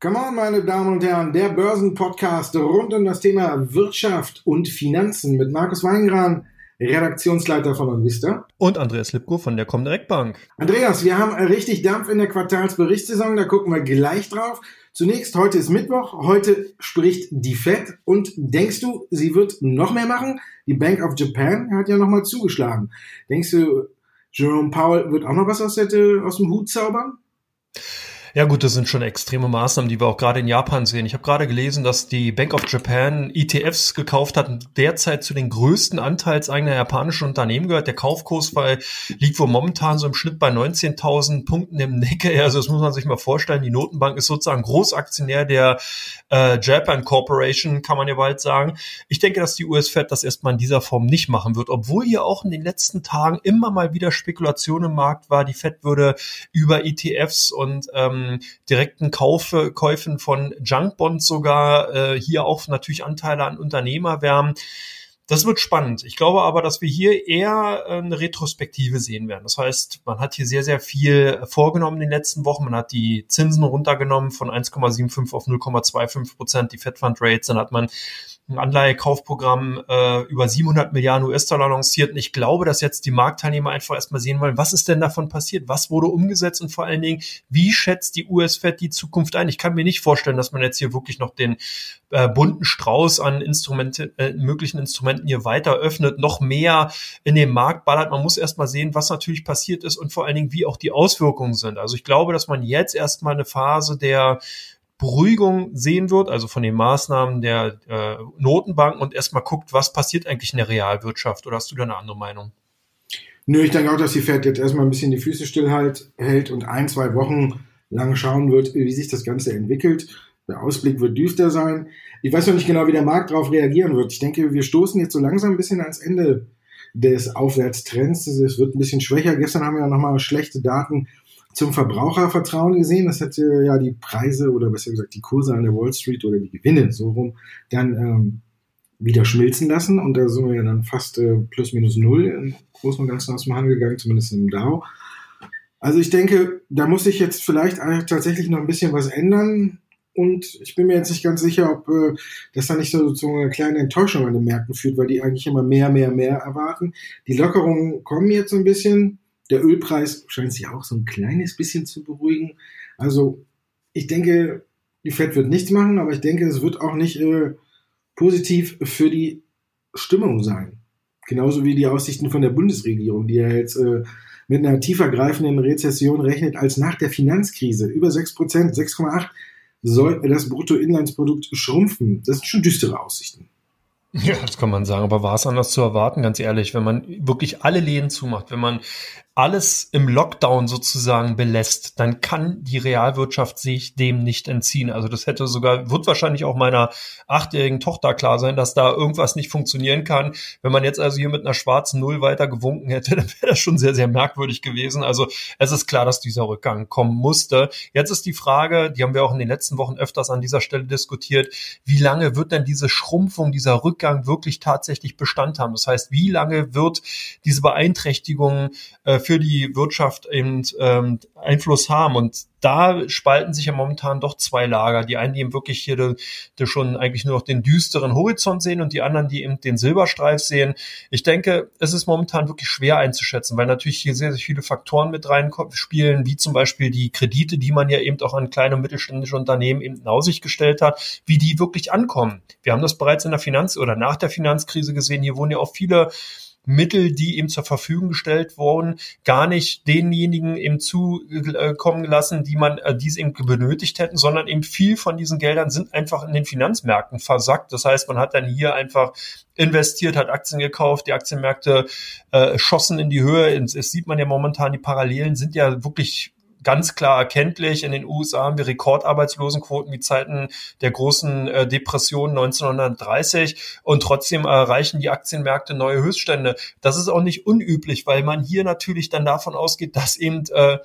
Come on, meine Damen und Herren, der Börsenpodcast rund um das Thema Wirtschaft und Finanzen mit Markus Weingran, Redaktionsleiter von Onvista. Und Andreas Lipko von der Comdirect Bank. Andreas, wir haben richtig Dampf in der Quartalsberichtssaison, da gucken wir gleich drauf. Zunächst, heute ist Mittwoch, heute spricht die Fed und denkst du, sie wird noch mehr machen? Die Bank of Japan hat ja nochmal zugeschlagen. Denkst du, Jerome Powell wird auch noch was aus, der, aus dem Hut zaubern? Ja gut, das sind schon extreme Maßnahmen, die wir auch gerade in Japan sehen. Ich habe gerade gelesen, dass die Bank of Japan ETFs gekauft hat und derzeit zu den größten Anteilseigner japanischen Unternehmen gehört. Der Kaufkurs bei, liegt wohl momentan so im Schnitt bei 19.000 Punkten im Nickel. Also das muss man sich mal vorstellen. Die Notenbank ist sozusagen Großaktionär der äh, Japan Corporation, kann man ja bald sagen. Ich denke, dass die US-Fed das erstmal in dieser Form nicht machen wird, obwohl hier auch in den letzten Tagen immer mal wieder Spekulation im Markt war, die Fed würde über ETFs und ähm, direkten Kaufe, Käufen von Junkbonds sogar äh, hier auch natürlich Anteile an Unternehmer wärmen. Das wird spannend. Ich glaube aber, dass wir hier eher äh, eine Retrospektive sehen werden. Das heißt, man hat hier sehr, sehr viel vorgenommen in den letzten Wochen. Man hat die Zinsen runtergenommen von 1,75 auf 0,25 Prozent, die Fed Fund Rates. Dann hat man ein Anleihekaufprogramm äh, über 700 Milliarden US-Dollar lanciert. Und ich glaube, dass jetzt die Marktteilnehmer einfach erstmal sehen wollen, was ist denn davon passiert? Was wurde umgesetzt? Und vor allen Dingen, wie schätzt die US-Fed die Zukunft ein? Ich kann mir nicht vorstellen, dass man jetzt hier wirklich noch den äh, bunten Strauß an Instrumente, äh, möglichen Instrumenten hier weiter öffnet, noch mehr in den Markt ballert. Man muss erstmal sehen, was natürlich passiert ist und vor allen Dingen, wie auch die Auswirkungen sind. Also ich glaube, dass man jetzt erstmal eine Phase der Beruhigung sehen wird, also von den Maßnahmen der äh, Notenbanken und erstmal guckt, was passiert eigentlich in der Realwirtschaft. Oder hast du da eine andere Meinung? Nö, ich denke auch, dass die Fed jetzt erstmal ein bisschen die Füße stillhält hält und ein, zwei Wochen lang schauen wird, wie sich das Ganze entwickelt. Der Ausblick wird düster sein. Ich weiß noch nicht genau, wie der Markt darauf reagieren wird. Ich denke, wir stoßen jetzt so langsam ein bisschen ans Ende des Aufwärtstrends. Es wird ein bisschen schwächer. Gestern haben wir ja nochmal schlechte Daten zum Verbrauchervertrauen gesehen. Das hätte ja die Preise oder besser gesagt die Kurse an der Wall Street oder die Gewinne so rum dann ähm, wieder schmilzen lassen. Und da sind wir ja dann fast äh, plus minus null im Großen und Ganzen aus dem Handel gegangen, zumindest im Dow. Also ich denke, da muss sich jetzt vielleicht tatsächlich noch ein bisschen was ändern. Und ich bin mir jetzt nicht ganz sicher, ob äh, das dann nicht so zu einer kleinen Enttäuschung an den Märkten führt, weil die eigentlich immer mehr, mehr, mehr erwarten. Die Lockerungen kommen jetzt so ein bisschen. Der Ölpreis scheint sich auch so ein kleines bisschen zu beruhigen. Also ich denke, die Fed wird nichts machen, aber ich denke, es wird auch nicht äh, positiv für die Stimmung sein. Genauso wie die Aussichten von der Bundesregierung, die ja jetzt äh, mit einer tiefergreifenden Rezession rechnet als nach der Finanzkrise. Über 6 Prozent, 6,8 soll das Bruttoinlandsprodukt schrumpfen. Das sind schon düstere Aussichten. Ja, das kann man sagen, aber war es anders zu erwarten, ganz ehrlich, wenn man wirklich alle Läden zumacht, wenn man alles im Lockdown sozusagen belässt, dann kann die Realwirtschaft sich dem nicht entziehen. Also das hätte sogar, wird wahrscheinlich auch meiner achtjährigen Tochter klar sein, dass da irgendwas nicht funktionieren kann. Wenn man jetzt also hier mit einer schwarzen Null weiter gewunken hätte, dann wäre das schon sehr, sehr merkwürdig gewesen. Also es ist klar, dass dieser Rückgang kommen musste. Jetzt ist die Frage, die haben wir auch in den letzten Wochen öfters an dieser Stelle diskutiert, wie lange wird denn diese Schrumpfung, dieser Rückgang wirklich tatsächlich Bestand haben? Das heißt, wie lange wird diese Beeinträchtigung äh, für die Wirtschaft eben ähm, Einfluss haben. Und da spalten sich ja momentan doch zwei Lager. Die einen, die eben wirklich hier de, de schon eigentlich nur noch den düsteren Horizont sehen und die anderen, die eben den Silberstreif sehen. Ich denke, es ist momentan wirklich schwer einzuschätzen, weil natürlich hier sehr, sehr viele Faktoren mit reinspielen, wie zum Beispiel die Kredite, die man ja eben auch an kleine und mittelständische Unternehmen eben in Aussicht gestellt hat, wie die wirklich ankommen. Wir haben das bereits in der Finanz- oder nach der Finanzkrise gesehen. Hier wurden ja auch viele Mittel, die ihm zur Verfügung gestellt wurden, gar nicht denjenigen eben zukommen lassen, die man, äh, die es eben benötigt hätten, sondern eben viel von diesen Geldern sind einfach in den Finanzmärkten versackt. Das heißt, man hat dann hier einfach investiert, hat Aktien gekauft, die Aktienmärkte äh, schossen in die Höhe. Es sieht man ja momentan, die Parallelen sind ja wirklich ganz klar erkenntlich. In den USA haben wir Rekordarbeitslosenquoten wie Zeiten der großen äh, Depression 1930 und trotzdem erreichen die Aktienmärkte neue Höchststände. Das ist auch nicht unüblich, weil man hier natürlich dann davon ausgeht, dass eben äh,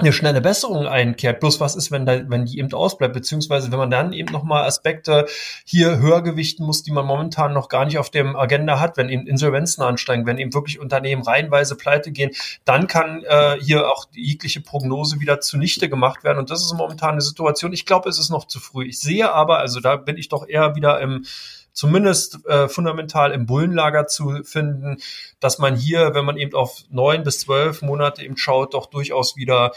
eine schnelle Besserung einkehrt. Bloß was ist, wenn, da, wenn die eben ausbleibt, beziehungsweise wenn man dann eben nochmal Aspekte hier höher gewichten muss, die man momentan noch gar nicht auf dem Agenda hat, wenn eben Insolvenzen ansteigen, wenn eben wirklich Unternehmen reihenweise pleite gehen, dann kann äh, hier auch jegliche Prognose wieder zunichte gemacht werden. Und das ist momentan eine Situation. Ich glaube, es ist noch zu früh. Ich sehe aber, also da bin ich doch eher wieder im zumindest äh, fundamental im Bullenlager zu finden, dass man hier, wenn man eben auf neun bis zwölf Monate eben schaut, doch durchaus wieder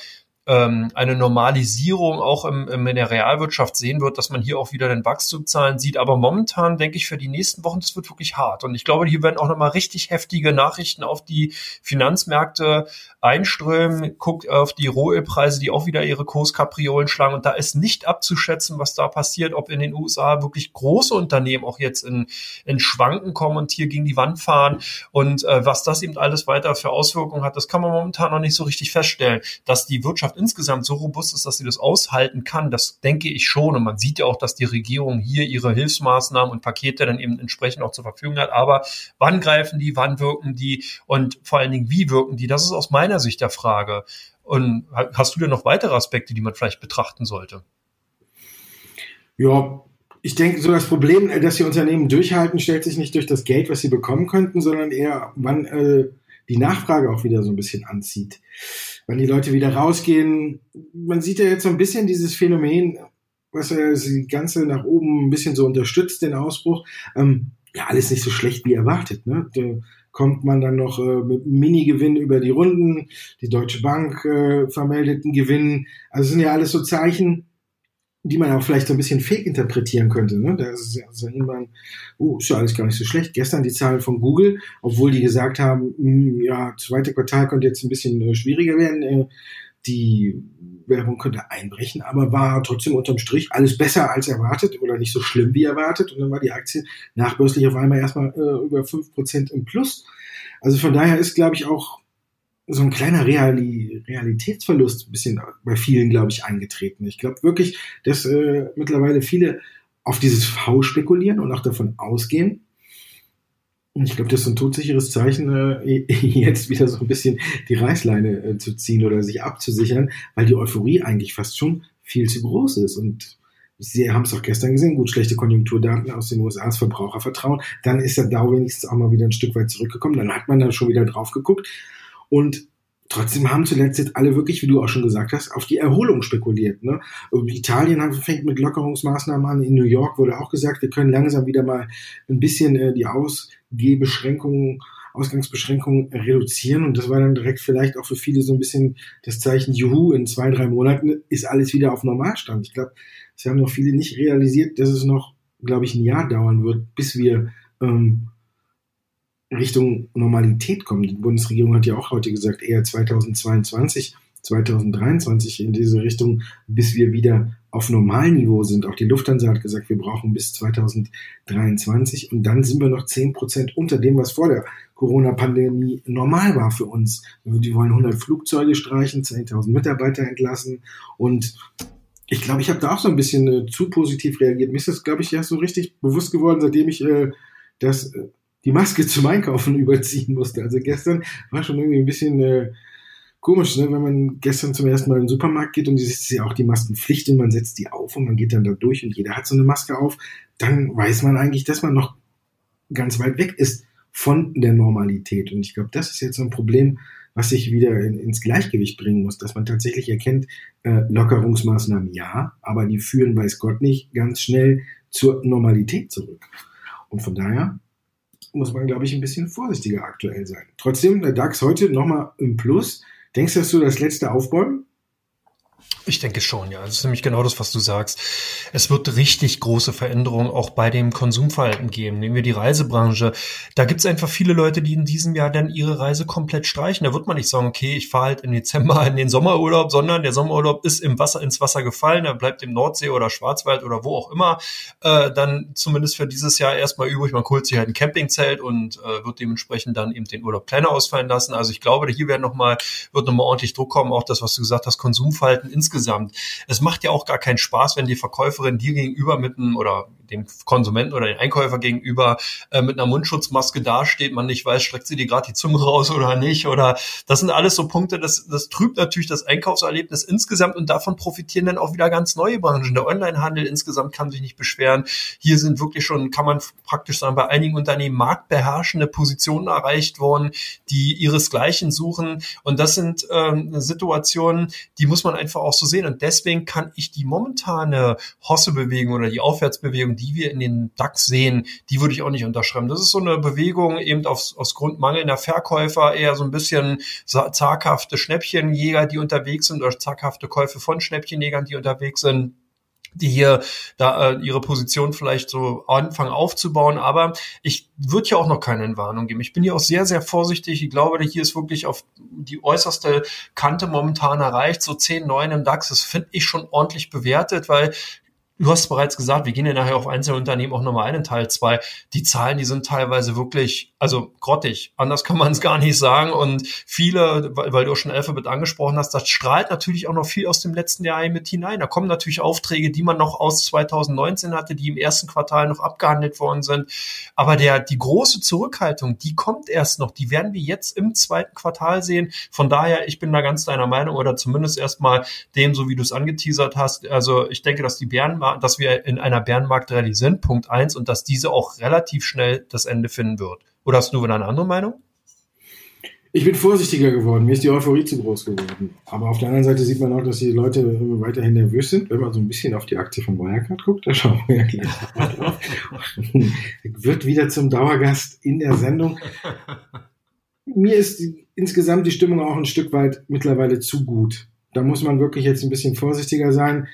ähm, eine Normalisierung auch im, im, in der Realwirtschaft sehen wird, dass man hier auch wieder den Wachstumszahlen sieht. Aber momentan denke ich für die nächsten Wochen, das wird wirklich hart. Und ich glaube, hier werden auch nochmal richtig heftige Nachrichten auf die Finanzmärkte einströmen. Guckt auf die Rohölpreise, die auch wieder ihre Kurskapriolen schlagen. Und da ist nicht abzuschätzen, was da passiert, ob in den USA wirklich große Unternehmen auch jetzt in, in Schwanken kommen und hier gegen die Wand fahren. Und äh, was das eben alles weiter für Auswirkungen hat, das kann man momentan noch nicht so richtig feststellen. Dass die Wirtschaft insgesamt so robust ist, dass sie das aushalten kann, das denke ich schon. Und man sieht ja auch, dass die Regierung hier ihre Hilfsmaßnahmen und Pakete dann eben entsprechend auch zur Verfügung hat. Aber wann greifen die, wann wirken die und vor allen Dingen, wie wirken die? Das ist aus meiner Sicht der Frage. Und hast du denn noch weitere Aspekte, die man vielleicht betrachten sollte? Ja, ich denke, so das Problem, dass die Unternehmen durchhalten, stellt sich nicht durch das Geld, was sie bekommen könnten, sondern eher, wann äh, die Nachfrage auch wieder so ein bisschen anzieht wenn die Leute wieder rausgehen. Man sieht ja jetzt so ein bisschen dieses Phänomen, was ja die ganze nach oben ein bisschen so unterstützt, den Ausbruch. Ähm, ja, alles nicht so schlecht wie erwartet. Ne? Kommt man dann noch äh, mit Mini-Gewinn über die Runden. Die Deutsche Bank äh, vermeldet einen Gewinn. Also sind ja alles so Zeichen, die man auch vielleicht so ein bisschen fake interpretieren könnte. Ne? Da ist es ja also irgendwann, oh, ist ja alles gar nicht so schlecht. Gestern die Zahlen von Google, obwohl die gesagt haben, mh, hm, ja, zweite Quartal könnte jetzt ein bisschen äh, schwieriger werden. Äh, die Werbung könnte einbrechen, aber war trotzdem unterm Strich alles besser als erwartet oder nicht so schlimm wie erwartet. Und dann war die Aktie nachbörslich auf einmal erstmal äh, über fünf Prozent im Plus. Also von daher ist, glaube ich, auch so ein kleiner Reali Realitätsverlust ein bisschen bei vielen, glaube ich, eingetreten. Ich glaube wirklich, dass äh, mittlerweile viele auf dieses V spekulieren und auch davon ausgehen. Ich glaube, das ist ein todsicheres Zeichen, äh, jetzt wieder so ein bisschen die Reißleine äh, zu ziehen oder sich abzusichern, weil die Euphorie eigentlich fast schon viel zu groß ist. Und Sie haben es auch gestern gesehen, gut, schlechte Konjunkturdaten aus den USA, das Verbrauchervertrauen. Dann ist der Dow wenigstens auch mal wieder ein Stück weit zurückgekommen. Dann hat man da schon wieder drauf geguckt. Und trotzdem haben zuletzt jetzt alle wirklich, wie du auch schon gesagt hast, auf die Erholung spekuliert. Ne? Italien fängt mit Lockerungsmaßnahmen an. In New York wurde auch gesagt, wir können langsam wieder mal ein bisschen äh, die Ausgehbeschränkungen, Ausgangsbeschränkungen reduzieren. Und das war dann direkt vielleicht auch für viele so ein bisschen das Zeichen, juhu, in zwei, drei Monaten ist alles wieder auf Normalstand. Ich glaube, es haben noch viele nicht realisiert, dass es noch, glaube ich, ein Jahr dauern wird, bis wir ähm, Richtung Normalität kommen. Die Bundesregierung hat ja auch heute gesagt, eher 2022, 2023 in diese Richtung, bis wir wieder auf Normalniveau sind. Auch die Lufthansa hat gesagt, wir brauchen bis 2023 und dann sind wir noch 10 Prozent unter dem, was vor der Corona-Pandemie normal war für uns. Die wollen 100 Flugzeuge streichen, 10.000 Mitarbeiter entlassen und ich glaube, ich habe da auch so ein bisschen äh, zu positiv reagiert. Mir ist das, glaube ich, ja so richtig bewusst geworden, seitdem ich äh, das äh, die Maske zum Einkaufen überziehen musste. Also gestern war schon irgendwie ein bisschen äh, komisch, ne? wenn man gestern zum ersten Mal in den Supermarkt geht und es ist ja auch die Maskenpflicht und man setzt die auf und man geht dann da durch und jeder hat so eine Maske auf, dann weiß man eigentlich, dass man noch ganz weit weg ist von der Normalität. Und ich glaube, das ist jetzt so ein Problem, was sich wieder in, ins Gleichgewicht bringen muss, dass man tatsächlich erkennt, äh, Lockerungsmaßnahmen ja, aber die führen, weiß Gott nicht, ganz schnell zur Normalität zurück. Und von daher muss man, glaube ich, ein bisschen vorsichtiger aktuell sein. Trotzdem, der DAX heute nochmal im Plus. Denkst du, dass du das letzte aufbäumen? Ich denke schon, ja. Das ist nämlich genau das, was du sagst. Es wird richtig große Veränderungen auch bei dem Konsumverhalten geben. Nehmen wir die Reisebranche. Da gibt es einfach viele Leute, die in diesem Jahr dann ihre Reise komplett streichen. Da wird man nicht sagen, okay, ich fahre halt im Dezember in den Sommerurlaub, sondern der Sommerurlaub ist im Wasser, ins Wasser gefallen. Er bleibt im Nordsee oder Schwarzwald oder wo auch immer. Äh, dann zumindest für dieses Jahr erstmal übrig. Man holt sich halt ein Campingzelt und äh, wird dementsprechend dann eben den Urlaub kleiner ausfallen lassen. Also ich glaube, hier werden noch mal, wird nochmal ordentlich Druck kommen. Auch das, was du gesagt hast, Konsumverhalten insgesamt. Es macht ja auch gar keinen Spaß, wenn die Verkäuferin dir gegenüber mit einem oder dem Konsumenten oder dem Einkäufer gegenüber äh, mit einer Mundschutzmaske dasteht, man nicht weiß, streckt sie dir gerade die Zunge raus oder nicht. Oder das sind alles so Punkte, das, das trübt natürlich das Einkaufserlebnis insgesamt und davon profitieren dann auch wieder ganz neue Branchen. Der Onlinehandel insgesamt kann sich nicht beschweren. Hier sind wirklich schon, kann man praktisch sagen, bei einigen Unternehmen marktbeherrschende Positionen erreicht worden, die ihresgleichen suchen. Und das sind ähm, Situationen, die muss man einfach auch so sehen. Und deswegen kann ich die momentane Hosse-Bewegung oder die Aufwärtsbewegung, die wir in den DAX sehen, die würde ich auch nicht unterschreiben. Das ist so eine Bewegung eben aus, aus Grund mangelnder Verkäufer, eher so ein bisschen zaghafte Schnäppchenjäger, die unterwegs sind oder zaghafte Käufe von Schnäppchenjägern, die unterwegs sind die hier da äh, ihre Position vielleicht so anfangen aufzubauen. Aber ich würde ja auch noch keine Entwarnung geben. Ich bin hier auch sehr, sehr vorsichtig. Ich glaube, hier ist wirklich auf die äußerste Kante momentan erreicht. So 10, 9 im DAX, das finde ich schon ordentlich bewertet, weil Du hast bereits gesagt, wir gehen ja nachher auf einzelne Unternehmen auch nochmal ein in Teil 2. Die Zahlen, die sind teilweise wirklich, also grottig. Anders kann man es gar nicht sagen. Und viele, weil, du auch schon Alphabet angesprochen hast, das strahlt natürlich auch noch viel aus dem letzten Jahr mit hinein. Da kommen natürlich Aufträge, die man noch aus 2019 hatte, die im ersten Quartal noch abgehandelt worden sind. Aber der, die große Zurückhaltung, die kommt erst noch. Die werden wir jetzt im zweiten Quartal sehen. Von daher, ich bin da ganz deiner Meinung oder zumindest erstmal dem, so wie du es angeteasert hast. Also ich denke, dass die Bären dass wir in einer Bärenmarktrallye sind, Punkt eins, und dass diese auch relativ schnell das Ende finden wird. Oder hast du wieder eine andere Meinung? Ich bin vorsichtiger geworden. Mir ist die Euphorie zu groß geworden. Aber auf der anderen Seite sieht man auch, dass die Leute weiterhin nervös sind. Wenn man so ein bisschen auf die Aktie von Wirecard guckt, da schauen wir ja gleich drauf. Wird wieder zum Dauergast in der Sendung. Mir ist insgesamt die Stimmung auch ein Stück weit mittlerweile zu gut. Da muss man wirklich jetzt ein bisschen vorsichtiger sein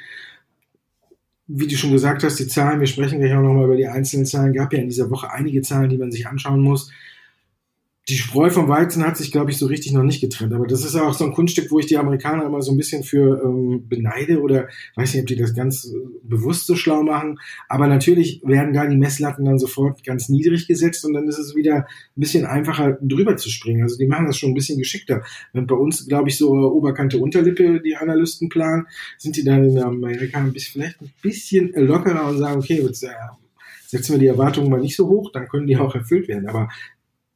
wie du schon gesagt hast, die Zahlen, wir sprechen gleich auch nochmal über die einzelnen Zahlen, gab ja in dieser Woche einige Zahlen, die man sich anschauen muss die Spreu vom Weizen hat sich, glaube ich, so richtig noch nicht getrennt. Aber das ist auch so ein Kunststück, wo ich die Amerikaner immer so ein bisschen für ähm, beneide oder weiß nicht, ob die das ganz äh, bewusst so schlau machen. Aber natürlich werden da die Messlatten dann sofort ganz niedrig gesetzt und dann ist es wieder ein bisschen einfacher drüber zu springen. Also die machen das schon ein bisschen geschickter. Wenn bei uns, glaube ich, so Oberkante Unterlippe die Analysten planen, sind die dann in Amerika ein bisschen, vielleicht ein bisschen lockerer und sagen, okay, jetzt, äh, setzen wir die Erwartungen mal nicht so hoch, dann können die auch erfüllt werden. Aber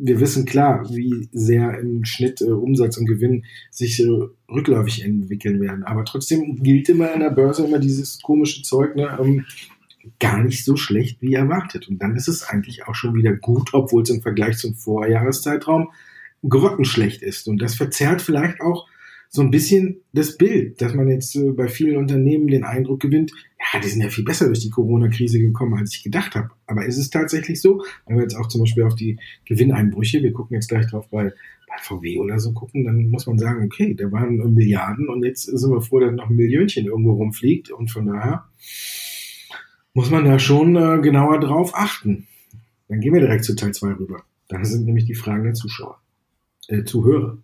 wir wissen klar, wie sehr im Schnitt äh, Umsatz und Gewinn sich äh, rückläufig entwickeln werden. Aber trotzdem gilt immer an der Börse immer dieses komische Zeug, ne, ähm, gar nicht so schlecht wie erwartet. Und dann ist es eigentlich auch schon wieder gut, obwohl es im Vergleich zum Vorjahreszeitraum grottenschlecht ist. Und das verzerrt vielleicht auch so ein bisschen das Bild, dass man jetzt äh, bei vielen Unternehmen den Eindruck gewinnt, ja, die sind ja viel besser durch die Corona-Krise gekommen, als ich gedacht habe. Aber ist es tatsächlich so? Wenn wir jetzt auch zum Beispiel auf die Gewinneinbrüche, wir gucken jetzt gleich drauf bei, bei VW oder so gucken, dann muss man sagen, okay, da waren Milliarden und jetzt sind wir froh, dass noch ein Millionchen irgendwo rumfliegt und von daher muss man da schon äh, genauer drauf achten. Dann gehen wir direkt zu Teil 2 rüber. Da sind nämlich die Fragen der Zuschauer, äh, Zuhörer.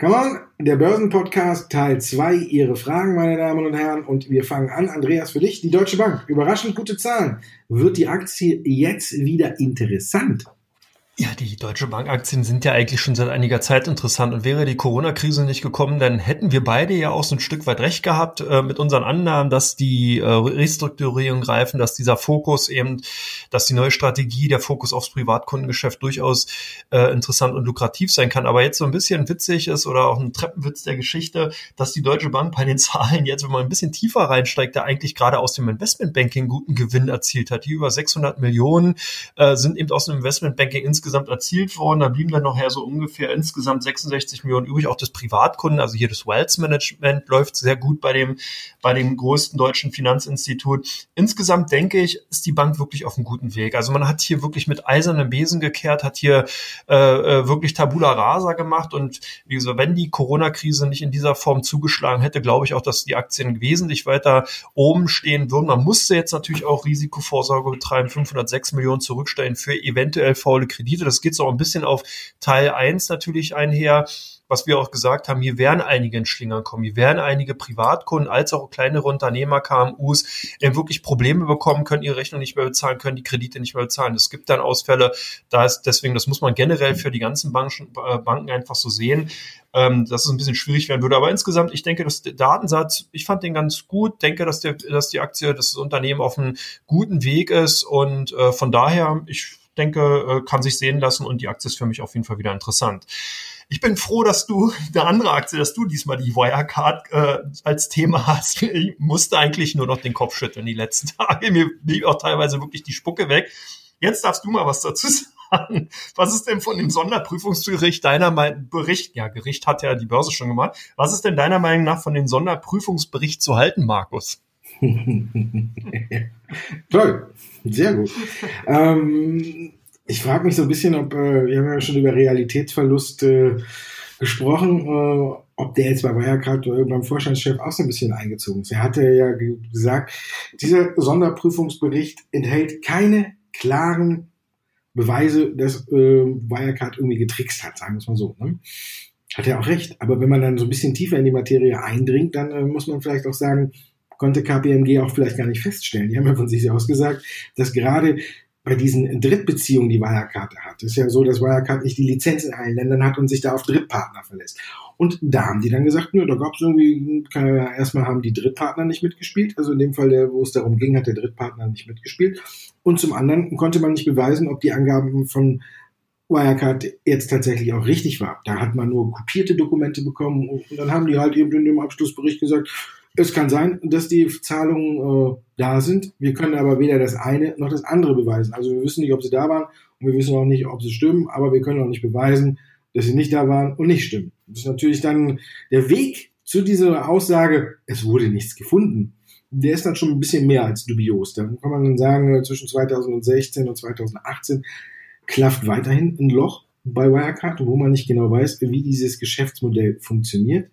Come on, der Börsenpodcast Teil 2. Ihre Fragen, meine Damen und Herren. Und wir fangen an. Andreas, für dich, die Deutsche Bank. Überraschend gute Zahlen. Wird die Aktie jetzt wieder interessant? Ja, die Deutsche Bank-Aktien sind ja eigentlich schon seit einiger Zeit interessant und wäre die Corona-Krise nicht gekommen, dann hätten wir beide ja auch so ein Stück weit recht gehabt äh, mit unseren Annahmen, dass die äh, Restrukturierung greifen, dass dieser Fokus eben, dass die neue Strategie, der Fokus aufs Privatkundengeschäft durchaus äh, interessant und lukrativ sein kann. Aber jetzt so ein bisschen witzig ist oder auch ein Treppenwitz der Geschichte, dass die Deutsche Bank bei den Zahlen jetzt, wenn man ein bisschen tiefer reinsteigt, da eigentlich gerade aus dem Investmentbanking guten Gewinn erzielt hat. Die über 600 Millionen äh, sind eben aus dem Investmentbanking insgesamt insgesamt erzielt worden. Da blieben dann nachher so ungefähr insgesamt 66 Millionen übrig. Auch das Privatkunden, also hier das Wealth Management läuft sehr gut bei dem, bei dem größten deutschen Finanzinstitut. Insgesamt denke ich, ist die Bank wirklich auf einem guten Weg. Also man hat hier wirklich mit eisernem Besen gekehrt, hat hier äh, äh, wirklich Tabula Rasa gemacht und wie gesagt, wenn die Corona-Krise nicht in dieser Form zugeschlagen hätte, glaube ich auch, dass die Aktien wesentlich weiter oben stehen würden. Man musste jetzt natürlich auch Risikovorsorge betreiben, 506 Millionen zurückstellen für eventuell faule Kredite Rendite. Das geht so auch ein bisschen auf Teil eins natürlich einher was wir auch gesagt haben, hier werden einige in Schlingern kommen, hier werden einige Privatkunden als auch kleinere Unternehmer, KMUs, wirklich Probleme bekommen, können ihre Rechnung nicht mehr bezahlen, können die Kredite nicht mehr bezahlen. Es gibt dann Ausfälle, da ist deswegen, das muss man generell für die ganzen Banken, äh, Banken einfach so sehen, ähm, dass es ein bisschen schwierig werden würde. Aber insgesamt, ich denke, dass der Datensatz, ich fand den ganz gut, denke, dass der, dass die Aktie, dass das Unternehmen auf einem guten Weg ist und äh, von daher, ich denke, äh, kann sich sehen lassen und die Aktie ist für mich auf jeden Fall wieder interessant. Ich bin froh, dass du eine andere Aktie, dass du diesmal die Wirecard äh, als Thema hast. Ich musste eigentlich nur noch den Kopf schütteln die letzten Tage. Mir blieb auch teilweise wirklich die Spucke weg. Jetzt darfst du mal was dazu sagen. Was ist denn von dem Sonderprüfungsgericht deiner Meinung Bericht? Ja, Gericht hat ja die Börse schon gemacht. Was ist denn deiner Meinung nach von dem Sonderprüfungsbericht zu halten, Markus? Toll, sehr gut. ähm, ich frage mich so ein bisschen, ob, äh, wir haben ja schon über Realitätsverlust äh, gesprochen, äh, ob der jetzt bei Wirecard oder beim Vorstandschef auch so ein bisschen eingezogen ist. Er hatte ja gesagt, dieser Sonderprüfungsbericht enthält keine klaren Beweise, dass äh, Wirecard irgendwie getrickst hat, sagen wir es mal so. Ne? Hat er auch recht. Aber wenn man dann so ein bisschen tiefer in die Materie eindringt, dann äh, muss man vielleicht auch sagen, konnte KPMG auch vielleicht gar nicht feststellen. Die haben ja von sich aus gesagt, dass gerade bei diesen Drittbeziehungen, die Wirecard hat. Es ist ja so, dass Wirecard nicht die Lizenz in allen Ländern hat und sich da auf Drittpartner verlässt. Und da haben die dann gesagt, nö, da gab es irgendwie, erstmal haben die Drittpartner nicht mitgespielt. Also in dem Fall, wo es darum ging, hat der Drittpartner nicht mitgespielt. Und zum anderen konnte man nicht beweisen, ob die Angaben von Wirecard jetzt tatsächlich auch richtig war. Da hat man nur kopierte Dokumente bekommen und dann haben die halt eben in dem Abschlussbericht gesagt, es kann sein, dass die Zahlungen äh, da sind. Wir können aber weder das eine noch das andere beweisen. Also wir wissen nicht, ob sie da waren und wir wissen auch nicht, ob sie stimmen, aber wir können auch nicht beweisen, dass sie nicht da waren und nicht stimmen. Das ist natürlich dann der Weg zu dieser Aussage, es wurde nichts gefunden. Der ist dann schon ein bisschen mehr als dubios. Dann kann man dann sagen, äh, zwischen 2016 und 2018 klafft weiterhin ein Loch bei Wirecard, wo man nicht genau weiß, wie dieses Geschäftsmodell funktioniert.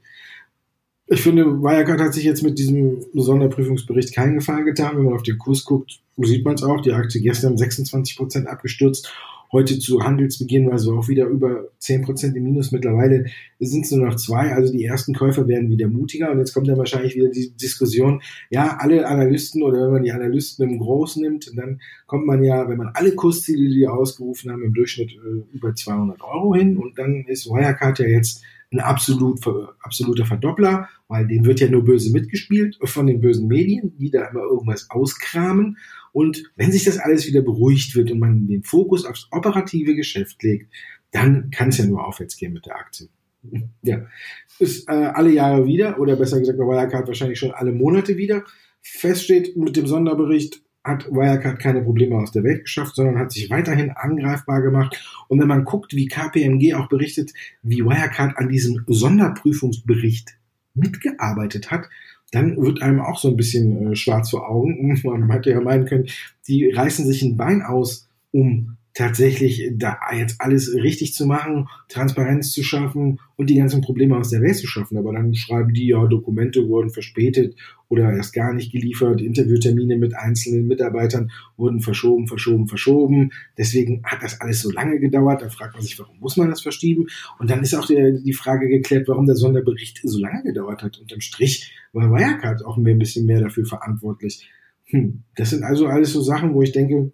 Ich finde, Wirecard hat sich jetzt mit diesem Sonderprüfungsbericht keinen Gefallen getan. Wenn man auf den Kurs guckt, sieht man es auch. Die Aktie gestern 26 Prozent abgestürzt. Heute zu Handelsbeginn war sie auch wieder über 10 Prozent im Minus. Mittlerweile sind es nur noch zwei. Also die ersten Käufer werden wieder mutiger. Und jetzt kommt dann wahrscheinlich wieder die Diskussion. Ja, alle Analysten oder wenn man die Analysten im Groß nimmt, dann kommt man ja, wenn man alle Kursziele, die ausgerufen haben, im Durchschnitt äh, über 200 Euro hin. Und dann ist Wirecard ja jetzt ein absolut, absoluter Verdoppler, weil dem wird ja nur böse mitgespielt von den bösen Medien, die da immer irgendwas auskramen. Und wenn sich das alles wieder beruhigt wird und man den Fokus aufs operative Geschäft legt, dann kann es ja nur aufwärts gehen mit der Aktie. Ja, ist äh, alle Jahre wieder, oder besser gesagt bei Wirecard wahrscheinlich schon alle Monate wieder. Feststeht mit dem Sonderbericht, hat Wirecard keine Probleme aus der Welt geschafft, sondern hat sich weiterhin angreifbar gemacht. Und wenn man guckt, wie KPMG auch berichtet, wie Wirecard an diesem Sonderprüfungsbericht mitgearbeitet hat, dann wird einem auch so ein bisschen äh, schwarz vor Augen. Man hätte ja meinen können, die reißen sich ein Bein aus, um tatsächlich da jetzt alles richtig zu machen, Transparenz zu schaffen und die ganzen Probleme aus der Welt zu schaffen. Aber dann schreiben die ja, Dokumente wurden verspätet oder erst gar nicht geliefert, Interviewtermine mit einzelnen Mitarbeitern wurden verschoben, verschoben, verschoben. Deswegen hat das alles so lange gedauert. Da fragt man sich, warum muss man das verschieben? Und dann ist auch die, die Frage geklärt, warum der Sonderbericht so lange gedauert hat. Unterm Strich war Wirecard auch ein bisschen mehr dafür verantwortlich. Hm. Das sind also alles so Sachen, wo ich denke,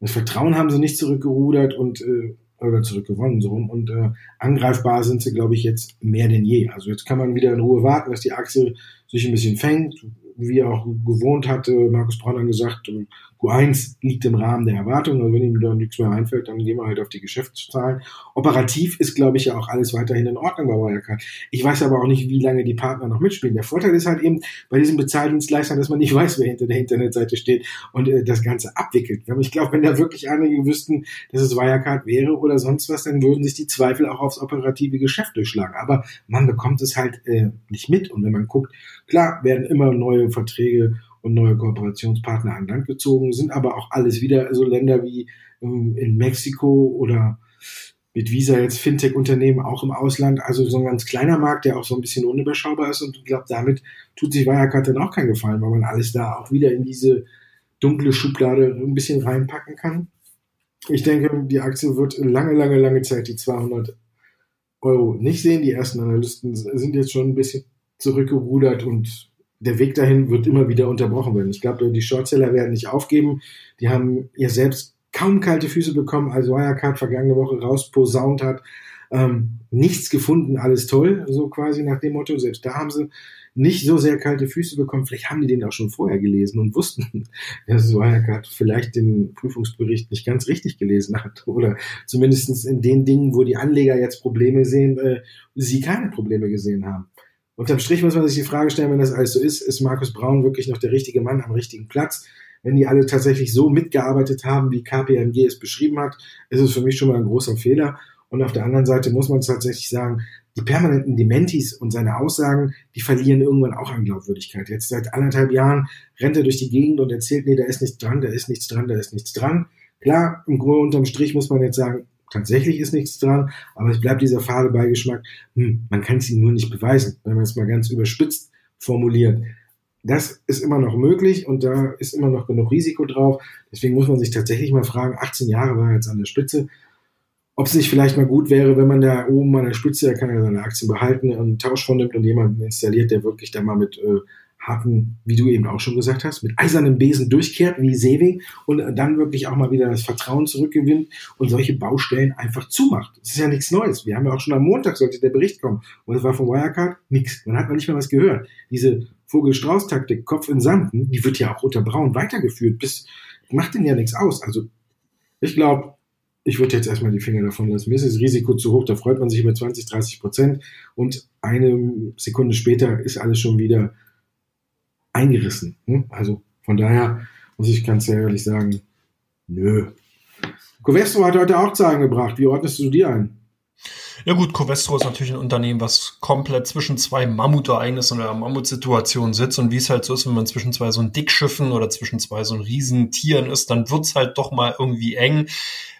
das Vertrauen haben sie nicht zurückgerudert und äh, oder zurückgewonnen so rum und äh, angreifbar sind sie, glaube ich, jetzt mehr denn je. Also jetzt kann man wieder in Ruhe warten, dass die Achse sich ein bisschen fängt, wie er auch gewohnt hatte, Markus Braun gesagt, Q1 liegt im Rahmen der Erwartungen. Also wenn ihm da nichts mehr einfällt, dann gehen wir halt auf die Geschäftszahlen. Operativ ist, glaube ich, ja auch alles weiterhin in Ordnung bei Wirecard. Ich weiß aber auch nicht, wie lange die Partner noch mitspielen. Der Vorteil ist halt eben bei diesen Bezahldienstleistern, dass man nicht weiß, wer hinter der Internetseite steht und äh, das Ganze abwickelt. Ich glaube, wenn da wirklich einige wüssten, dass es Wirecard wäre oder sonst was, dann würden sich die Zweifel auch aufs operative Geschäft durchschlagen. Aber man bekommt es halt äh, nicht mit. Und wenn man guckt, klar, werden immer neue Verträge und neue Kooperationspartner an Land gezogen, sind aber auch alles wieder so Länder wie ähm, in Mexiko oder mit Visa jetzt Fintech-Unternehmen auch im Ausland, also so ein ganz kleiner Markt, der auch so ein bisschen unüberschaubar ist und ich glaube, damit tut sich Wirecard dann auch keinen Gefallen, weil man alles da auch wieder in diese dunkle Schublade ein bisschen reinpacken kann. Ich denke, die Aktie wird lange, lange, lange Zeit die 200 Euro nicht sehen. Die ersten Analysten sind jetzt schon ein bisschen zurückgerudert und der Weg dahin wird immer wieder unterbrochen werden. Ich glaube, die Shortseller werden nicht aufgeben. Die haben ihr selbst kaum kalte Füße bekommen, als Wirecard vergangene Woche rausposaunt hat. Ähm, nichts gefunden, alles toll, so quasi nach dem Motto. Selbst da haben sie nicht so sehr kalte Füße bekommen. Vielleicht haben die den auch schon vorher gelesen und wussten, dass Wirecard vielleicht den Prüfungsbericht nicht ganz richtig gelesen hat. Oder zumindestens in den Dingen, wo die Anleger jetzt Probleme sehen, äh, sie keine Probleme gesehen haben. Unterm Strich muss man sich die Frage stellen, wenn das alles so ist, ist Markus Braun wirklich noch der richtige Mann am richtigen Platz? Wenn die alle tatsächlich so mitgearbeitet haben, wie KPMG es beschrieben hat, ist es für mich schon mal ein großer Fehler. Und auf der anderen Seite muss man tatsächlich sagen, die permanenten Dementis und seine Aussagen, die verlieren irgendwann auch an Glaubwürdigkeit. Jetzt seit anderthalb Jahren rennt er durch die Gegend und erzählt, nee, da ist nichts dran, da ist nichts dran, da ist nichts dran. Klar, im Grunde unterm Strich muss man jetzt sagen, tatsächlich ist nichts dran, aber es bleibt dieser fade Beigeschmack, hm, man kann es ihm nur nicht beweisen, wenn man es mal ganz überspitzt formuliert. Das ist immer noch möglich und da ist immer noch genug Risiko drauf. Deswegen muss man sich tatsächlich mal fragen, 18 Jahre war er jetzt an der Spitze, ob es nicht vielleicht mal gut wäre, wenn man da oben an der Spitze, er kann ja seine Aktien behalten, einen Tausch vornimmt und jemanden installiert, der wirklich da mal mit äh, harten, wie du eben auch schon gesagt hast, mit eisernem Besen durchkehrt wie Sevi und dann wirklich auch mal wieder das Vertrauen zurückgewinnt und solche Baustellen einfach zumacht. Das ist ja nichts Neues. Wir haben ja auch schon am Montag sollte der Bericht kommen und es war von Wirecard nichts. Man hat man nicht mehr was gehört. Diese Vogel-Strauß-Taktik, Kopf in Sanden, die wird ja auch unter Braun weitergeführt, bis macht denn ja nichts aus. Also ich glaube, ich würde jetzt erstmal die Finger davon lassen. Mir ist das Risiko zu hoch, da freut man sich über 20, 30 Prozent und eine Sekunde später ist alles schon wieder eingerissen. Ne? Also von daher muss ich ganz ehrlich sagen, nö. Covestro hat heute auch Zahlen gebracht. Wie ordnest du die ein? Ja gut, Covestro ist natürlich ein Unternehmen, was komplett zwischen zwei Mammutereignissen oder Mammutsituationen sitzt und wie es halt so ist, wenn man zwischen zwei so ein Dickschiffen oder zwischen zwei so ein Riesentieren ist, dann wird's halt doch mal irgendwie eng.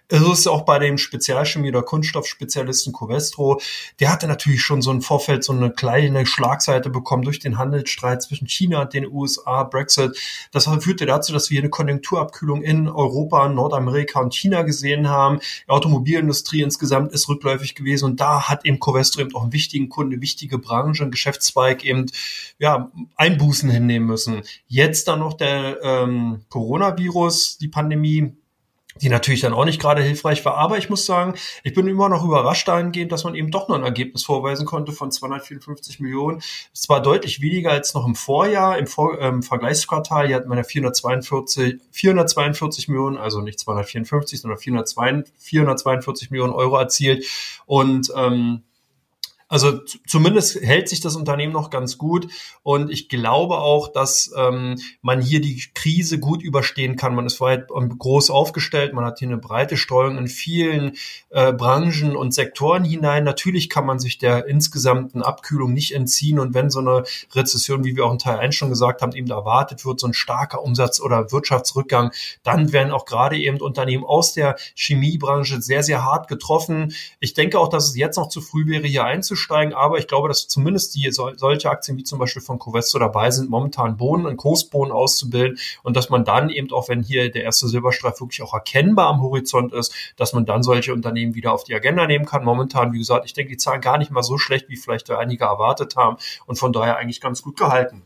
So ist auch bei dem Spezialchemie oder Kunststoffspezialisten Covestro. Der hatte natürlich schon so ein Vorfeld, so eine kleine Schlagseite bekommen durch den Handelsstreit zwischen China und den USA, Brexit. Das führte dazu, dass wir eine Konjunkturabkühlung in Europa, Nordamerika und China gesehen haben. Die Automobilindustrie insgesamt ist rückläufig gewesen und da hat eben Covestro eben auch einen wichtigen Kunde, wichtige Branche, einen Geschäftszweig eben, ja, Einbußen hinnehmen müssen. Jetzt dann noch der ähm, Coronavirus, die Pandemie, die natürlich dann auch nicht gerade hilfreich war. Aber ich muss sagen, ich bin immer noch überrascht dahingehend, dass man eben doch noch ein Ergebnis vorweisen konnte von 254 Millionen. Es war deutlich weniger als noch im Vorjahr. Im Vor ähm, Vergleichsquartal hier hat man ja 442, 442 Millionen, also nicht 254, sondern 442, 442 Millionen Euro erzielt. Und ähm, also zumindest hält sich das Unternehmen noch ganz gut und ich glaube auch, dass ähm, man hier die Krise gut überstehen kann. Man ist weit groß aufgestellt, man hat hier eine breite Streuung in vielen äh, Branchen und Sektoren hinein. Natürlich kann man sich der insgesamten Abkühlung nicht entziehen und wenn so eine Rezession, wie wir auch in Teil 1 schon gesagt haben, eben erwartet wird, so ein starker Umsatz- oder Wirtschaftsrückgang, dann werden auch gerade eben Unternehmen aus der Chemiebranche sehr, sehr hart getroffen. Ich denke auch, dass es jetzt noch zu früh wäre, hier einzusteigen einzusteigen, aber ich glaube, dass zumindest die solche Aktien wie zum Beispiel von Covestro dabei sind, momentan Bohnen und Kursbohnen auszubilden und dass man dann eben auch, wenn hier der erste Silberstreif wirklich auch erkennbar am Horizont ist, dass man dann solche Unternehmen wieder auf die Agenda nehmen kann. Momentan, wie gesagt, ich denke, die Zahlen gar nicht mal so schlecht, wie vielleicht einige erwartet haben und von daher eigentlich ganz gut gehalten.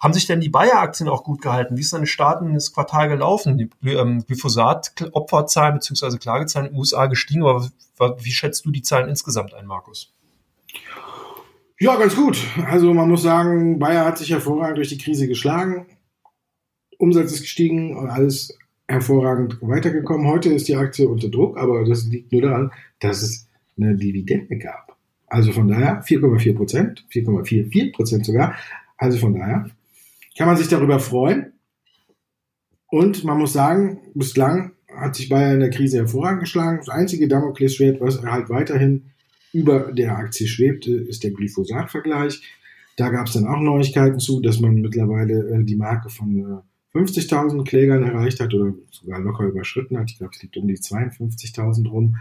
Haben sich denn die Bayer-Aktien auch gut gehalten? Wie ist denn Starten ins Quartal gelaufen? Die ähm, Glyphosat-Opferzahlen bzw. Klagezahlen in den USA gestiegen, aber wie schätzt du die Zahlen insgesamt ein, Markus? Ja, ganz gut. Also man muss sagen, Bayer hat sich hervorragend durch die Krise geschlagen. Umsatz ist gestiegen und alles hervorragend weitergekommen. Heute ist die Aktie unter Druck, aber das liegt nur daran, dass es eine Dividende gab. Also von daher 4,4 Prozent, 4,44 Prozent sogar. Also von daher kann man sich darüber freuen. Und man muss sagen, bislang hat sich Bayer in der Krise hervorragend geschlagen. Das einzige Damoklesschwert, was halt weiterhin über der Aktie schwebte, ist der Glyphosat-Vergleich. Da gab es dann auch Neuigkeiten zu, dass man mittlerweile äh, die Marke von äh, 50.000 Klägern erreicht hat oder sogar locker überschritten hat. Ich glaube, es liegt um die 52.000 rum.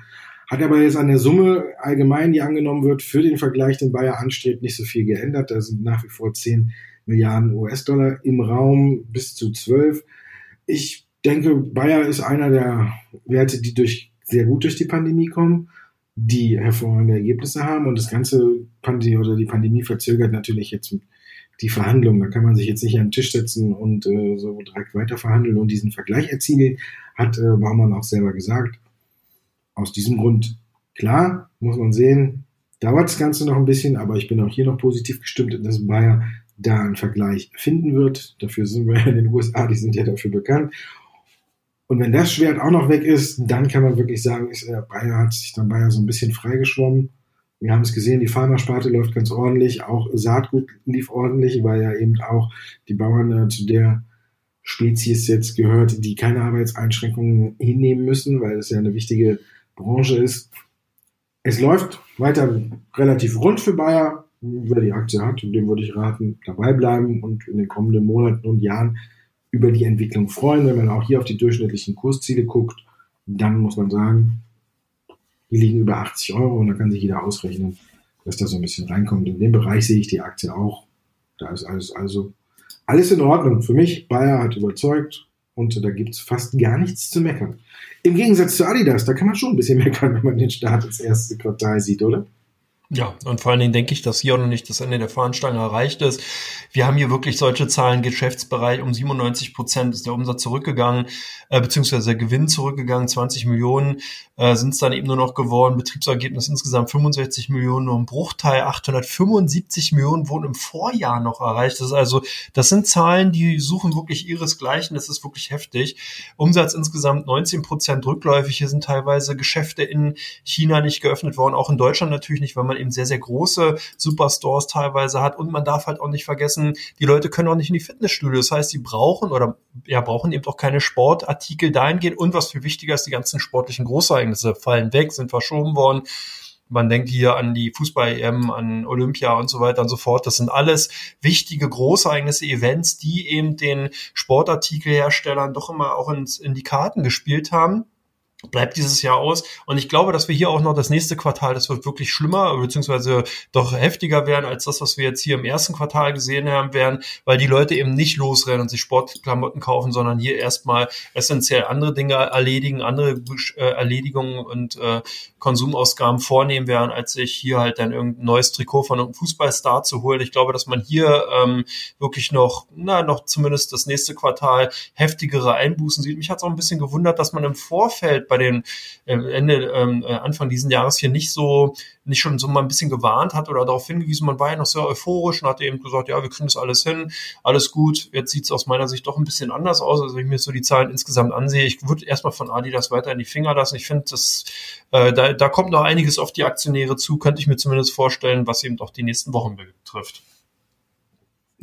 Hat aber jetzt an der Summe allgemein, die angenommen wird, für den Vergleich, den Bayer anstrebt, nicht so viel geändert. Da sind nach wie vor 10 Milliarden US-Dollar im Raum bis zu 12. Ich denke, Bayer ist einer der Werte, die durch, sehr gut durch die Pandemie kommen, die hervorragende Ergebnisse haben und das ganze Pandemie oder die Pandemie verzögert natürlich jetzt die Verhandlungen. Da kann man sich jetzt nicht an den Tisch setzen und äh, so direkt weiter verhandeln und diesen Vergleich erzielen, hat äh, Baumann auch selber gesagt. Aus diesem Grund, klar, muss man sehen, dauert das Ganze noch ein bisschen, aber ich bin auch hier noch positiv gestimmt, dass Bayer da einen Vergleich finden wird. Dafür sind wir in den USA, die sind ja dafür bekannt. Und wenn das Schwert auch noch weg ist, dann kann man wirklich sagen, ist, äh, Bayer hat sich dann Bayer so ein bisschen freigeschwommen. Wir haben es gesehen, die Pharmasparte läuft ganz ordentlich, auch Saatgut lief ordentlich, weil ja eben auch die Bauern äh, zu der Spezies jetzt gehört, die keine Arbeitseinschränkungen hinnehmen müssen, weil es ja eine wichtige Branche ist. Es läuft weiter relativ rund für Bayer. Wer die Aktie hat, dem würde ich raten, dabei bleiben und in den kommenden Monaten und Jahren über die Entwicklung freuen. Wenn man auch hier auf die durchschnittlichen Kursziele guckt, dann muss man sagen, die liegen über 80 Euro und da kann sich jeder ausrechnen, dass da so ein bisschen reinkommt. In dem Bereich sehe ich die Aktie auch. Da ist alles also alles in Ordnung. Für mich, Bayer hat überzeugt und da gibt es fast gar nichts zu meckern. Im Gegensatz zu Adidas, da kann man schon ein bisschen meckern, wenn man den Start ins erste Quartal sieht, oder? Ja, und vor allen Dingen denke ich, dass hier auch noch nicht das Ende der Fahnenstange erreicht ist. Wir haben hier wirklich solche Zahlen, Geschäftsbereich um 97 Prozent ist der Umsatz zurückgegangen, äh, beziehungsweise der Gewinn zurückgegangen, 20 Millionen äh, sind es dann eben nur noch geworden, Betriebsergebnis insgesamt 65 Millionen, nur ein Bruchteil, 875 Millionen wurden im Vorjahr noch erreicht. Das ist also, das sind Zahlen, die suchen wirklich ihresgleichen, das ist wirklich heftig. Umsatz insgesamt 19 Prozent rückläufig, hier sind teilweise Geschäfte in China nicht geöffnet worden, auch in Deutschland natürlich nicht, weil man eben sehr, sehr große Superstores teilweise hat. Und man darf halt auch nicht vergessen, die Leute können auch nicht in die Fitnessstudios. Das heißt, sie brauchen oder ja, brauchen eben auch keine Sportartikel dahingehend. Und was viel wichtiger ist, die ganzen sportlichen Großereignisse fallen weg, sind verschoben worden. Man denkt hier an die Fußball-EM, an Olympia und so weiter und so fort. Das sind alles wichtige Großereignisse, Events, die eben den Sportartikelherstellern doch immer auch ins, in die Karten gespielt haben bleibt dieses Jahr aus. Und ich glaube, dass wir hier auch noch das nächste Quartal, das wird wirklich schlimmer, beziehungsweise doch heftiger werden als das, was wir jetzt hier im ersten Quartal gesehen haben werden, weil die Leute eben nicht losrennen und sich Sportklamotten kaufen, sondern hier erstmal essentiell andere Dinge erledigen, andere äh, Erledigungen und äh, Konsumausgaben vornehmen werden, als sich hier halt dann irgendein neues Trikot von einem Fußballstar zu holen. Ich glaube, dass man hier ähm, wirklich noch, na, noch zumindest das nächste Quartal heftigere Einbußen sieht. Mich hat es auch ein bisschen gewundert, dass man im Vorfeld bei den äh, Ende, ähm, äh, Anfang diesen Jahres hier nicht so, nicht schon so mal ein bisschen gewarnt hat oder darauf hingewiesen, man war ja noch sehr euphorisch und hat eben gesagt, ja, wir kriegen das alles hin, alles gut. Jetzt sieht es aus meiner Sicht doch ein bisschen anders aus. Also wenn ich mir so die Zahlen insgesamt ansehe, ich würde erstmal von Adidas weiter in die Finger lassen. Ich finde, äh, da, da kommt noch einiges auf die Aktionäre zu, könnte ich mir zumindest vorstellen, was eben doch die nächsten Wochen betrifft.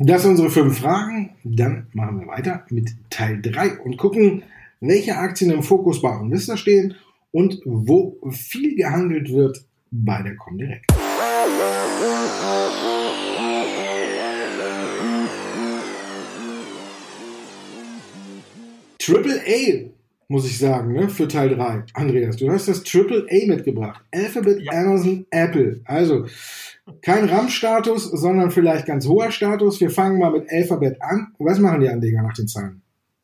Das sind unsere fünf Fragen. Dann machen wir weiter mit Teil 3 und gucken, welche Aktien im Fokus bei Onvista stehen und wo viel gehandelt wird bei der Comdirect. Triple A, muss ich sagen, ne, für Teil 3. Andreas, du hast das Triple A mitgebracht. Alphabet, ja. Amazon, Apple. Also, kein RAM-Status, sondern vielleicht ganz hoher Status. Wir fangen mal mit Alphabet an. Was machen die Anleger nach den Zahlen?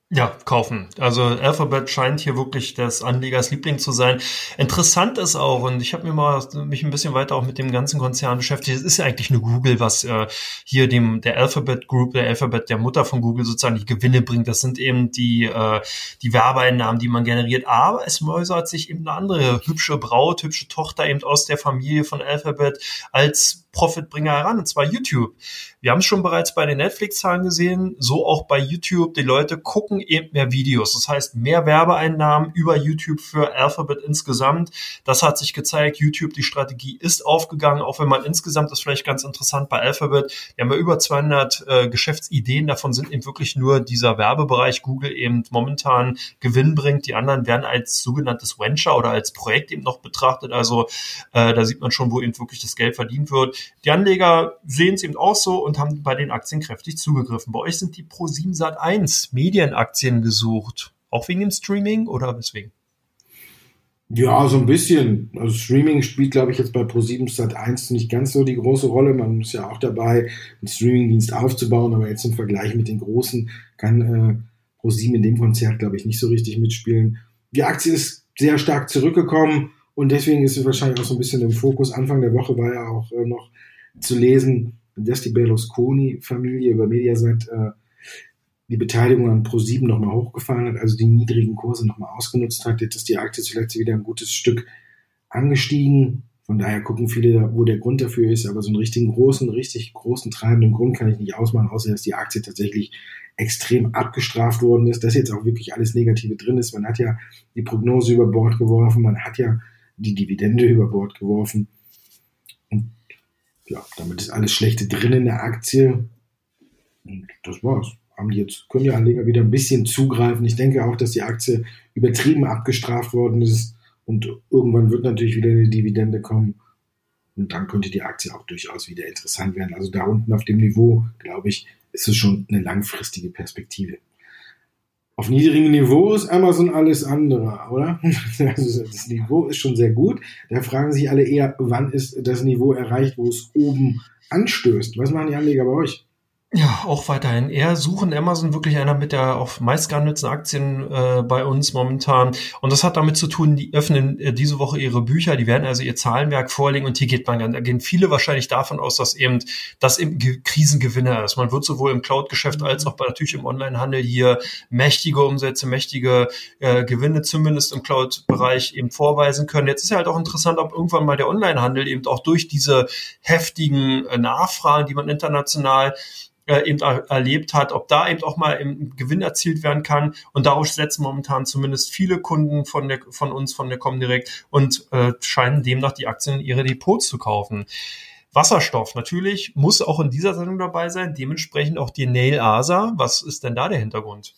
Ja, kaufen. Also Alphabet scheint hier wirklich des Anlegers Liebling zu sein. Interessant ist auch, und ich habe mir mal mich ein bisschen weiter auch mit dem ganzen Konzern beschäftigt. Es ist ja eigentlich eine Google, was äh, hier dem der Alphabet Group, der Alphabet, der Mutter von Google sozusagen die Gewinne bringt. Das sind eben die äh, die Werbeeinnahmen, die man generiert. Aber es mäusert sich eben eine andere hübsche Braut, hübsche Tochter eben aus der Familie von Alphabet als Profitbringer heran, und zwar YouTube. Wir haben es schon bereits bei den Netflix-Zahlen gesehen, so auch bei YouTube. Die Leute gucken eben mehr Videos. Das heißt, mehr Werbeeinnahmen über YouTube für Alphabet insgesamt. Das hat sich gezeigt. YouTube, die Strategie ist aufgegangen, auch wenn man insgesamt, das ist vielleicht ganz interessant bei Alphabet, wir haben ja über 200 äh, Geschäftsideen. Davon sind eben wirklich nur dieser Werbebereich Google eben momentan Gewinn bringt. Die anderen werden als sogenanntes Venture oder als Projekt eben noch betrachtet. Also äh, da sieht man schon, wo eben wirklich das Geld verdient wird. Die Anleger sehen es eben auch so und haben bei den Aktien kräftig zugegriffen. Bei euch sind die Pro7 Sat 1 Medienaktien gesucht. Auch wegen dem Streaming oder weswegen? Ja, so ein bisschen. Also Streaming spielt, glaube ich, jetzt bei Pro7 Sat 1 nicht ganz so die große Rolle. Man ist ja auch dabei, einen Streamingdienst aufzubauen, aber jetzt im Vergleich mit den großen kann äh, ProSieben in dem Konzert, glaube ich, nicht so richtig mitspielen. Die Aktie ist sehr stark zurückgekommen und deswegen ist es wahrscheinlich auch so ein bisschen im Fokus. Anfang der Woche war ja auch äh, noch zu lesen, dass die Berlusconi-Familie über Mediaset äh, die Beteiligung an Pro7 nochmal hochgefahren hat, also die niedrigen Kurse nochmal ausgenutzt hat. Jetzt ist die Aktie zuletzt wieder ein gutes Stück angestiegen. Von daher gucken viele, wo der Grund dafür ist, aber so einen richtigen großen, richtig großen treibenden Grund kann ich nicht ausmachen, außer dass die Aktie tatsächlich extrem abgestraft worden ist, dass jetzt auch wirklich alles Negative drin ist. Man hat ja die Prognose über Bord geworfen, man hat ja die Dividende über Bord geworfen. Und ja, damit ist alles Schlechte drin in der Aktie. Und das war's. Haben die jetzt, können die Anleger wieder ein bisschen zugreifen. Ich denke auch, dass die Aktie übertrieben abgestraft worden ist. Und irgendwann wird natürlich wieder eine Dividende kommen. Und dann könnte die Aktie auch durchaus wieder interessant werden. Also da unten auf dem Niveau, glaube ich, ist es schon eine langfristige Perspektive. Auf niedrigem Niveau ist Amazon alles andere, oder? Also das Niveau ist schon sehr gut. Da fragen sich alle eher, wann ist das Niveau erreicht, wo es oben anstößt. Was machen die Anleger bei euch? Ja, auch weiterhin. Eher suchen Amazon wirklich einer mit der auf meistgehandelten Aktien äh, bei uns momentan. Und das hat damit zu tun, die öffnen äh, diese Woche ihre Bücher, die werden also ihr Zahlenwerk vorlegen und hier geht man, da gehen viele wahrscheinlich davon aus, dass eben das eben Krisengewinner ist. Man wird sowohl im Cloud-Geschäft als auch bei, natürlich im Onlinehandel hier mächtige Umsätze, mächtige äh, Gewinne zumindest im Cloud-Bereich eben vorweisen können. Jetzt ist ja halt auch interessant, ob irgendwann mal der Onlinehandel eben auch durch diese heftigen äh, Nachfragen, die man international äh, eben erlebt hat, ob da eben auch mal im Gewinn erzielt werden kann. Und darauf setzen momentan zumindest viele Kunden von, der, von uns, von der Comdirect und äh, scheinen demnach die Aktien in ihre Depots zu kaufen. Wasserstoff natürlich muss auch in dieser Sendung dabei sein, dementsprechend auch die Nail ASA. Was ist denn da der Hintergrund?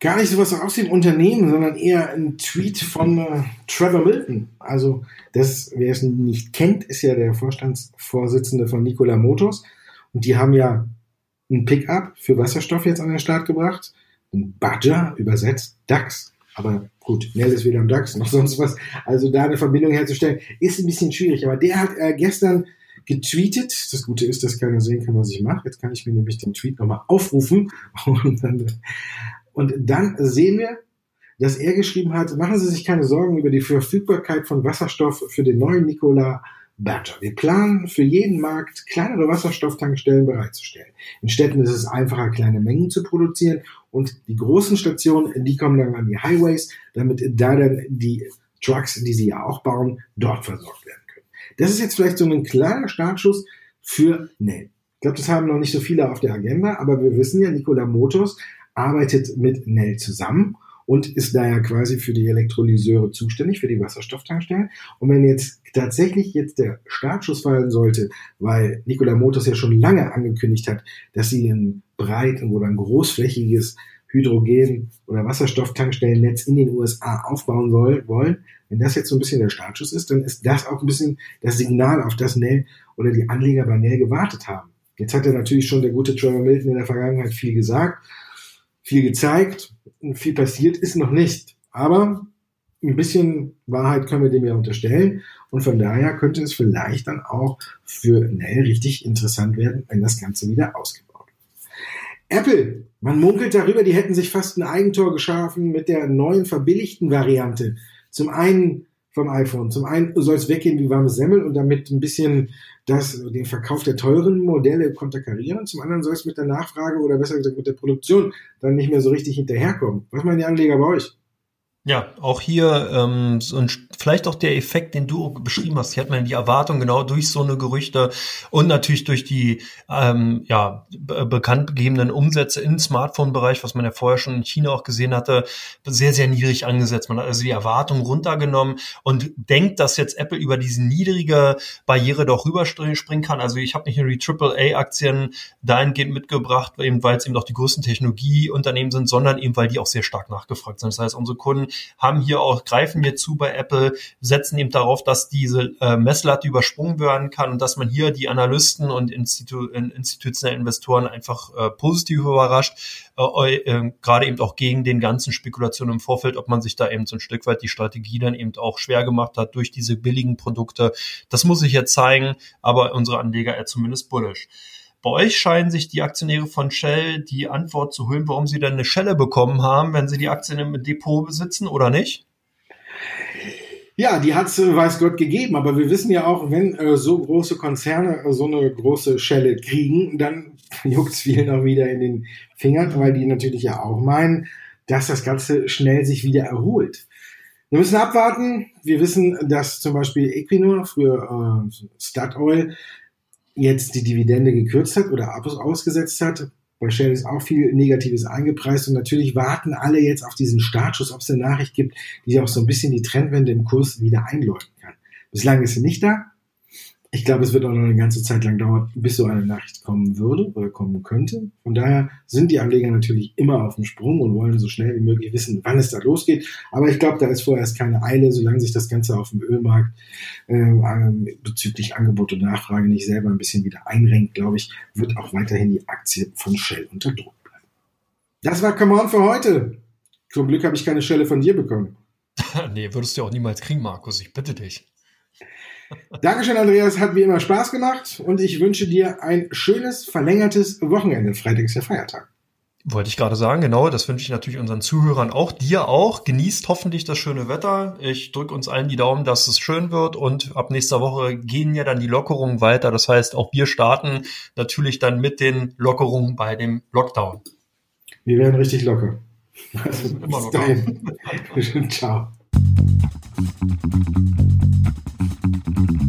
Gar nicht sowas aus dem Unternehmen, sondern eher ein Tweet von äh, Trevor Milton. Also, das, wer es nicht kennt, ist ja der Vorstandsvorsitzende von Nikola Motors. Und die haben ja ein Pickup für Wasserstoff jetzt an den Start gebracht. Ein Badger, übersetzt DAX. Aber gut, Nell ist weder am DAX noch sonst was. Also da eine Verbindung herzustellen, ist ein bisschen schwierig. Aber der hat äh, gestern getweetet. Das Gute ist, dass keiner sehen kann, was ich mache. Jetzt kann ich mir nämlich den Tweet nochmal aufrufen. Und dann, und dann sehen wir, dass er geschrieben hat, machen Sie sich keine Sorgen über die Verfügbarkeit von Wasserstoff für den neuen Nikola Badger. Wir planen für jeden Markt kleinere Wasserstofftankstellen bereitzustellen. In Städten ist es einfacher, kleine Mengen zu produzieren und die großen Stationen, die kommen dann an die Highways, damit da dann die Trucks, die sie ja auch bauen, dort versorgt werden können. Das ist jetzt vielleicht so ein kleiner Startschuss für Nell. Ich glaube, das haben noch nicht so viele auf der Agenda, aber wir wissen ja, Nikola Motors arbeitet mit Nell zusammen und ist daher quasi für die Elektrolyseure zuständig, für die Wasserstofftankstellen. Und wenn jetzt tatsächlich jetzt der Startschuss fallen sollte, weil Nikola Motors ja schon lange angekündigt hat, dass sie ein breit oder ein großflächiges Hydrogen- oder Wasserstofftankstellennetz in den USA aufbauen soll, wollen, wenn das jetzt so ein bisschen der Startschuss ist, dann ist das auch ein bisschen das Signal, auf das Nell oder die Anleger bei Nell gewartet haben. Jetzt hat er natürlich schon der gute Trevor Milton in der Vergangenheit viel gesagt, viel gezeigt, viel passiert ist noch nicht. Aber ein bisschen Wahrheit können wir dem ja unterstellen. Und von daher könnte es vielleicht dann auch für Nell richtig interessant werden, wenn das Ganze wieder ausgebaut wird. Apple, man munkelt darüber, die hätten sich fast ein Eigentor geschaffen mit der neuen verbilligten Variante. Zum einen vom iPhone. Zum einen soll es weggehen wie warmes Semmel und damit ein bisschen das, den Verkauf der teuren Modelle konterkarieren. Zum anderen soll es mit der Nachfrage oder besser gesagt mit der Produktion dann nicht mehr so richtig hinterherkommen. Was meinen die Anleger bei euch? Ja, auch hier ähm, so ein, vielleicht auch der Effekt, den du beschrieben hast. Hier hat man die Erwartung genau durch so eine Gerüchte und natürlich durch die ähm, ja bekannt gegebenen Umsätze im Smartphone-Bereich, was man ja vorher schon in China auch gesehen hatte, sehr sehr niedrig angesetzt. Man hat also die Erwartung runtergenommen und denkt, dass jetzt Apple über diese niedrige Barriere doch rüberspringen kann. Also ich habe nicht nur die AAA-Aktien dahingehend mitgebracht, eben weil es eben auch die größten Technologieunternehmen sind, sondern eben weil die auch sehr stark nachgefragt sind. Das heißt, unsere Kunden haben hier auch, greifen hier zu bei Apple, setzen eben darauf, dass diese äh, Messlatte übersprungen werden kann und dass man hier die Analysten und Institu institutionellen Investoren einfach äh, positiv überrascht, äh, äh, gerade eben auch gegen den ganzen Spekulationen im Vorfeld, ob man sich da eben so ein Stück weit die Strategie dann eben auch schwer gemacht hat durch diese billigen Produkte. Das muss ich jetzt zeigen, aber unsere Anleger eher zumindest bullish. Bei euch scheinen sich die Aktionäre von Shell die Antwort zu holen, warum sie dann eine Schelle bekommen haben, wenn sie die Aktien im Depot besitzen oder nicht? Ja, die hat es, äh, weiß Gott, gegeben. Aber wir wissen ja auch, wenn äh, so große Konzerne äh, so eine große Schelle kriegen, dann juckt es vielen auch wieder in den Fingern, weil die natürlich ja auch meinen, dass das Ganze schnell sich wieder erholt. Wir müssen abwarten. Wir wissen, dass zum Beispiel Equinor, früher äh, Statoil, jetzt die Dividende gekürzt hat oder ausgesetzt hat. Bei Shell ist auch viel Negatives eingepreist und natürlich warten alle jetzt auf diesen Startschuss, ob es eine Nachricht gibt, die auch so ein bisschen die Trendwende im Kurs wieder einläuten kann. Bislang ist sie nicht da. Ich glaube, es wird auch noch eine ganze Zeit lang dauern, bis so eine Nachricht kommen würde oder kommen könnte. Von daher sind die Anleger natürlich immer auf dem Sprung und wollen so schnell wie möglich wissen, wann es da losgeht. Aber ich glaube, da ist vorerst keine Eile, solange sich das Ganze auf dem Ölmarkt äh, bezüglich Angebot und Nachfrage nicht selber ein bisschen wieder einrenkt, glaube ich, wird auch weiterhin die Aktie von Shell unter Druck bleiben. Das war Come On für heute. Zum Glück habe ich keine Schelle von dir bekommen. nee, würdest du auch niemals kriegen, Markus. Ich bitte dich. Dankeschön, Andreas. Hat wie immer Spaß gemacht und ich wünsche dir ein schönes, verlängertes Wochenende. Freitag ist ja Feiertag. Wollte ich gerade sagen, genau, das wünsche ich natürlich unseren Zuhörern auch, dir auch. Genießt hoffentlich das schöne Wetter. Ich drücke uns allen die Daumen, dass es schön wird und ab nächster Woche gehen ja dann die Lockerungen weiter. Das heißt, auch wir starten natürlich dann mit den Lockerungen bei dem Lockdown. Wir werden richtig locker. Also, Immer locker. Ciao. Mm-hmm.